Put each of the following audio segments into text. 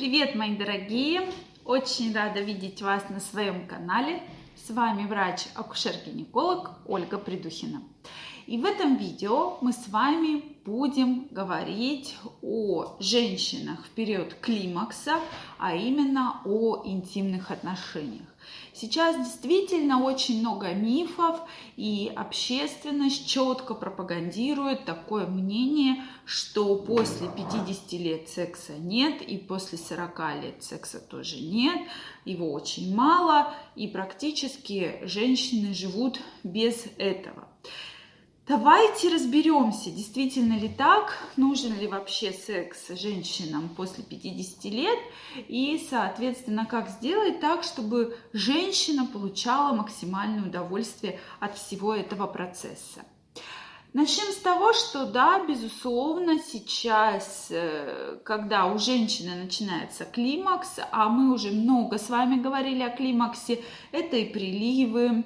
Привет, мои дорогие! Очень рада видеть вас на своем канале. С вами врач-акушер-гинеколог Ольга Придухина. И в этом видео мы с вами будем говорить о женщинах в период климакса, а именно о интимных отношениях. Сейчас действительно очень много мифов, и общественность четко пропагандирует такое мнение, что после 50 лет секса нет, и после 40 лет секса тоже нет, его очень мало, и практически женщины живут без этого. Давайте разберемся, действительно ли так, нужен ли вообще секс женщинам после 50 лет и, соответственно, как сделать так, чтобы женщина получала максимальное удовольствие от всего этого процесса. Начнем с того, что да, безусловно, сейчас, э, когда у женщины начинается климакс, а мы уже много с вами говорили о климаксе, это и приливы,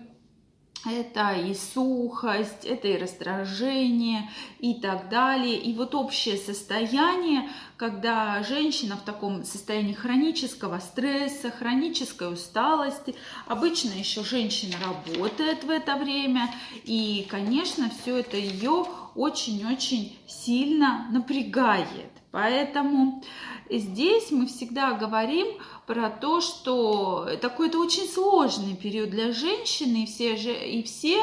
это и сухость, это и раздражение и так далее. И вот общее состояние, когда женщина в таком состоянии хронического стресса, хронической усталости, обычно еще женщина работает в это время, и, конечно, все это ее очень-очень сильно напрягает. Поэтому здесь мы всегда говорим про то, что такой-то очень сложный период для женщины, и все, и все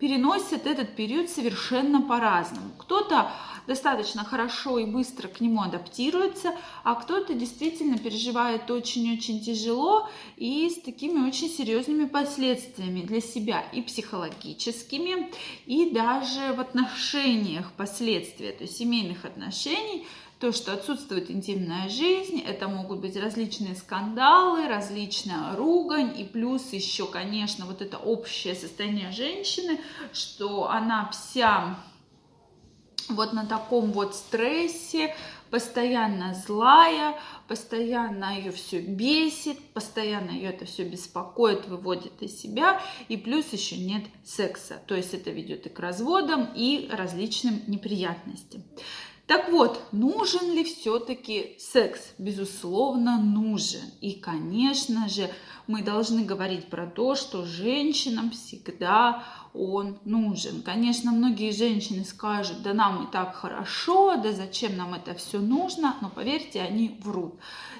переносят этот период совершенно по-разному. Кто-то достаточно хорошо и быстро к нему адаптируется, а кто-то действительно переживает очень-очень тяжело и с такими очень серьезными последствиями для себя и психологическими, и даже в отношениях последствия, то есть семейных отношений, то, что отсутствует интимная жизнь, это могут быть различные скандалы, различная ругань, и плюс еще, конечно, вот это общее состояние женщины, что она вся вот на таком вот стрессе, постоянно злая, постоянно ее все бесит, постоянно ее это все беспокоит, выводит из себя, и плюс еще нет секса. То есть это ведет и к разводам, и различным неприятностям. Так вот, нужен ли все-таки секс? Безусловно, нужен. И, конечно же, мы должны говорить про то, что женщинам всегда он нужен. Конечно, многие женщины скажут, да нам и так хорошо, да зачем нам это все нужно, но поверьте, они врут.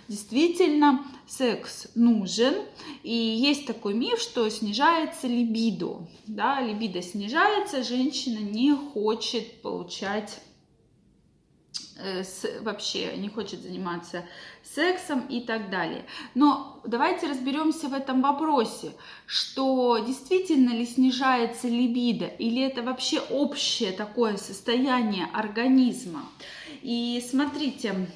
Действительно, секс нужен, и есть такой миф, что снижается либидо. Да, либидо снижается, женщина не хочет получать с, вообще не хочет заниматься сексом и так далее. Но давайте разберемся в этом вопросе, что действительно ли снижается либидо или это вообще общее такое состояние организма. И смотрите,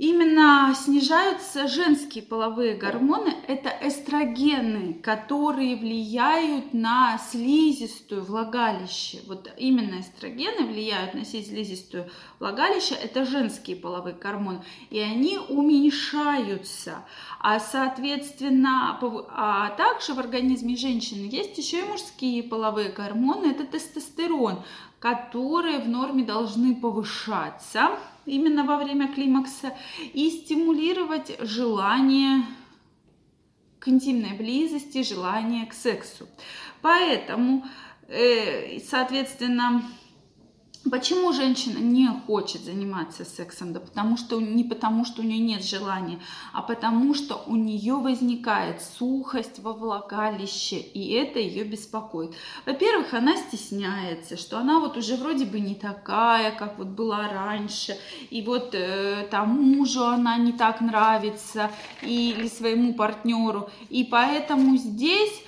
Именно снижаются женские половые гормоны, это эстрогены, которые влияют на слизистую влагалище. Вот именно эстрогены влияют на слизистую влагалище, это женские половые гормоны, и они уменьшаются. А соответственно, а также в организме женщины есть еще и мужские половые гормоны, это тестостерон, которые в норме должны повышаться именно во время климакса и стимулировать желание к интимной близости, желание к сексу. Поэтому, э, соответственно, Почему женщина не хочет заниматься сексом? Да потому что не потому, что у нее нет желания, а потому что у нее возникает сухость во влагалище, и это ее беспокоит. Во-первых, она стесняется, что она вот уже вроде бы не такая, как вот была раньше, и вот э, там мужу она не так нравится, или своему партнеру, и поэтому здесь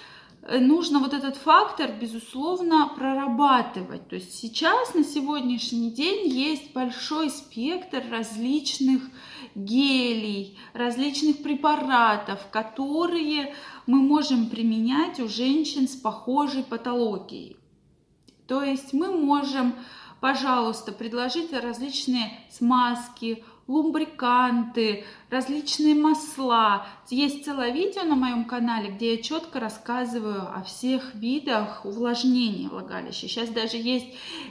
нужно вот этот фактор, безусловно, прорабатывать. То есть сейчас, на сегодняшний день, есть большой спектр различных гелей, различных препаратов, которые мы можем применять у женщин с похожей патологией. То есть мы можем пожалуйста, предложите различные смазки, лумбриканты, различные масла. Есть целое видео на моем канале, где я четко рассказываю о всех видах увлажнения влагалища. Сейчас даже есть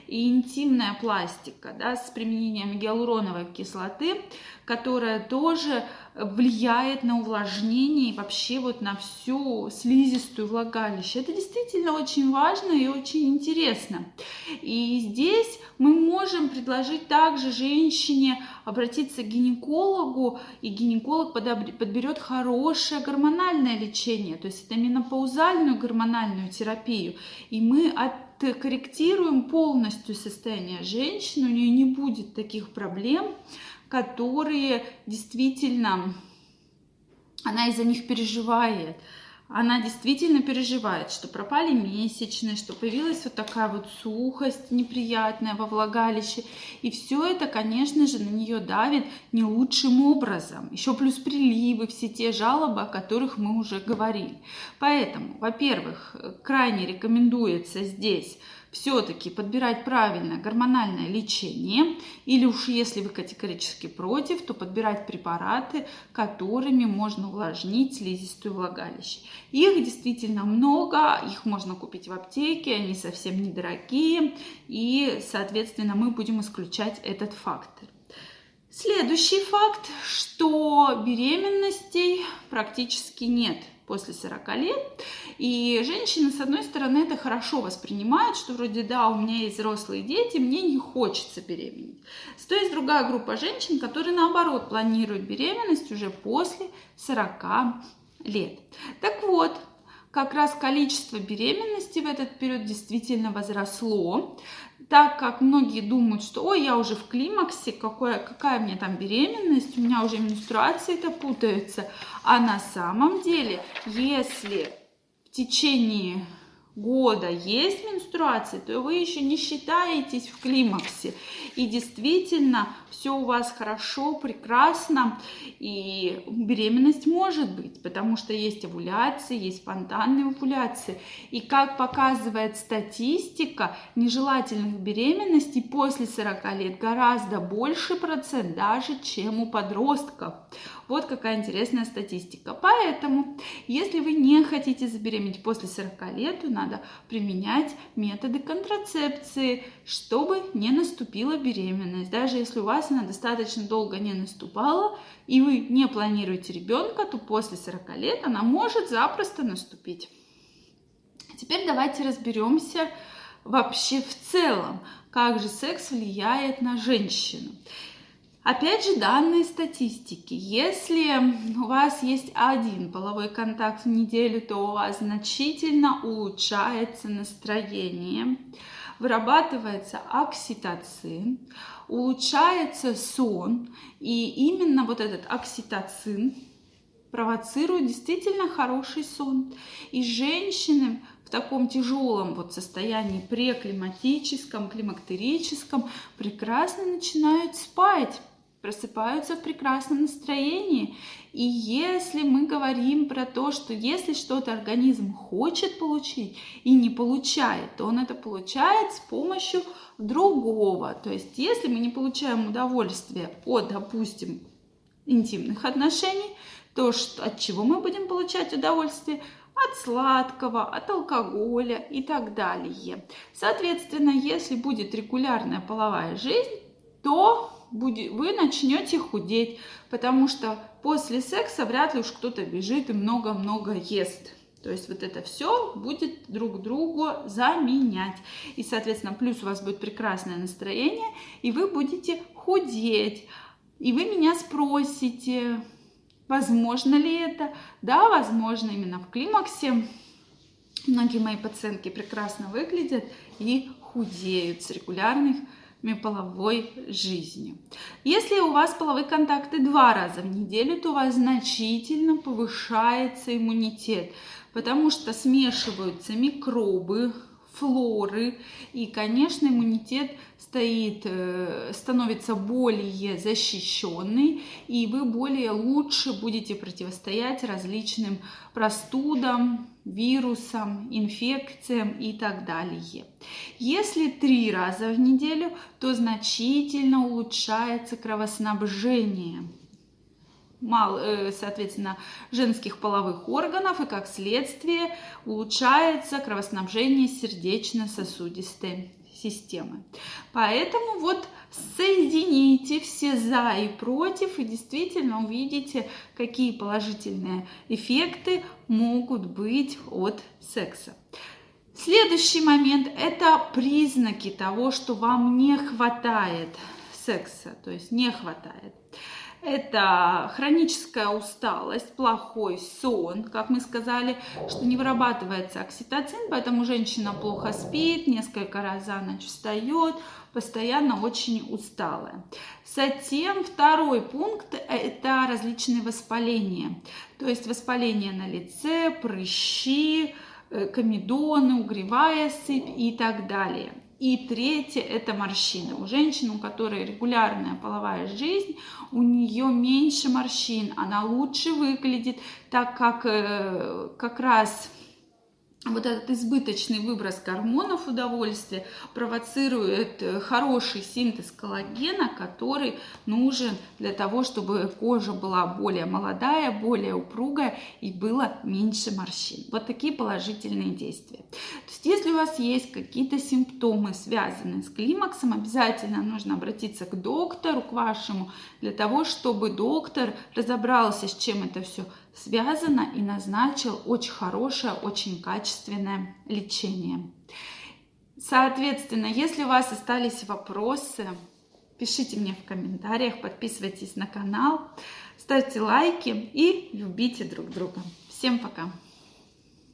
и интимная пластика да, с применением гиалуроновой кислоты, которая тоже влияет на увлажнение и вообще вот на всю слизистую влагалище. Это действительно очень важно и очень интересно. И здесь мы можем предложить также женщине обратиться к гинекологу, и гинеколог подберет хорошее гормональное лечение, то есть это менопаузальную гормональную терапию. И мы откорректируем полностью состояние женщины, у нее не будет таких проблем, которые действительно она из-за них переживает. Она действительно переживает, что пропали месячные, что появилась вот такая вот сухость неприятная во влагалище. И все это, конечно же, на нее давит не лучшим образом. Еще плюс приливы, все те жалобы, о которых мы уже говорили. Поэтому, во-первых, крайне рекомендуется здесь все-таки подбирать правильно гормональное лечение, или уж если вы категорически против, то подбирать препараты, которыми можно увлажнить слизистую влагалище. Их действительно много, их можно купить в аптеке, они совсем недорогие, и, соответственно, мы будем исключать этот фактор. Следующий факт, что беременностей практически нет после 40 лет. И женщины, с одной стороны, это хорошо воспринимают, что вроде, да, у меня есть взрослые дети, мне не хочется беременеть. То есть другая группа женщин, которые, наоборот, планируют беременность уже после 40 лет. Так вот, как раз количество беременности в этот период действительно возросло, так как многие думают, что ой, я уже в климаксе, какое, какая мне там беременность, у меня уже менструации-то путаются. А на самом деле, если в течение года есть менструации, то вы еще не считаетесь в климаксе. И действительно, все у вас хорошо, прекрасно, и беременность может быть, потому что есть овуляции, есть спонтанные овуляции. И как показывает статистика, нежелательных беременностей после 40 лет гораздо больше процент даже, чем у подростков. Вот какая интересная статистика. Поэтому, если вы не хотите забеременеть после 40 лет, то надо применять методы контрацепции, чтобы не наступила беременность. Даже если у вас она достаточно долго не наступала, и вы не планируете ребенка, то после 40 лет она может запросто наступить. Теперь давайте разберемся вообще в целом, как же секс влияет на женщину. Опять же, данные статистики. Если у вас есть один половой контакт в неделю, то у вас значительно улучшается настроение, вырабатывается окситоцин, улучшается сон, и именно вот этот окситоцин провоцирует действительно хороший сон. И женщины в таком тяжелом вот состоянии преклиматическом, климактерическом прекрасно начинают спать просыпаются в прекрасном настроении. И если мы говорим про то, что если что-то организм хочет получить и не получает, то он это получает с помощью другого. То есть если мы не получаем удовольствие от, допустим, интимных отношений, то что, от чего мы будем получать удовольствие? От сладкого, от алкоголя и так далее. Соответственно, если будет регулярная половая жизнь, то вы начнете худеть, потому что после секса вряд ли уж кто-то бежит и много-много ест. То есть вот это все будет друг другу заменять. И, соответственно, плюс у вас будет прекрасное настроение, и вы будете худеть. И вы меня спросите, возможно ли это? Да, возможно, именно в климаксе. Многие мои пациентки прекрасно выглядят и худеют с регулярных половой жизнью. Если у вас половые контакты два раза в неделю, то у вас значительно повышается иммунитет, потому что смешиваются микробы флоры. И, конечно, иммунитет стоит, э, становится более защищенный, и вы более лучше будете противостоять различным простудам, вирусам, инфекциям и так далее. Если три раза в неделю, то значительно улучшается кровоснабжение мало, э, соответственно, женских половых органов, и как следствие улучшается кровоснабжение сердечно-сосудистой системы. Поэтому вот соедините все за и против, и действительно увидите, какие положительные эффекты могут быть от секса. Следующий момент – это признаки того, что вам не хватает секса, то есть не хватает. Это хроническая усталость, плохой сон, как мы сказали, что не вырабатывается окситоцин, поэтому женщина плохо спит, несколько раз за ночь встает, постоянно очень усталая. Затем второй пункт – это различные воспаления, то есть воспаление на лице, прыщи, э, комедоны, угревая сыпь и так далее. И третье – это морщины. У женщин, у которой регулярная половая жизнь, у нее меньше морщин, она лучше выглядит, так как э, как раз вот этот избыточный выброс гормонов удовольствия провоцирует э, хороший синтез коллагена, который нужен для того, чтобы кожа была более молодая, более упругая и было меньше морщин. Вот такие положительные действия. То есть, если у вас есть какие-то симптомы, связанные с климаксом, обязательно нужно обратиться к доктору, к вашему, для того, чтобы доктор разобрался, с чем это все связано и назначил очень хорошее, очень качественное лечение. Соответственно, если у вас остались вопросы, пишите мне в комментариях, подписывайтесь на канал, ставьте лайки и любите друг друга. Всем пока!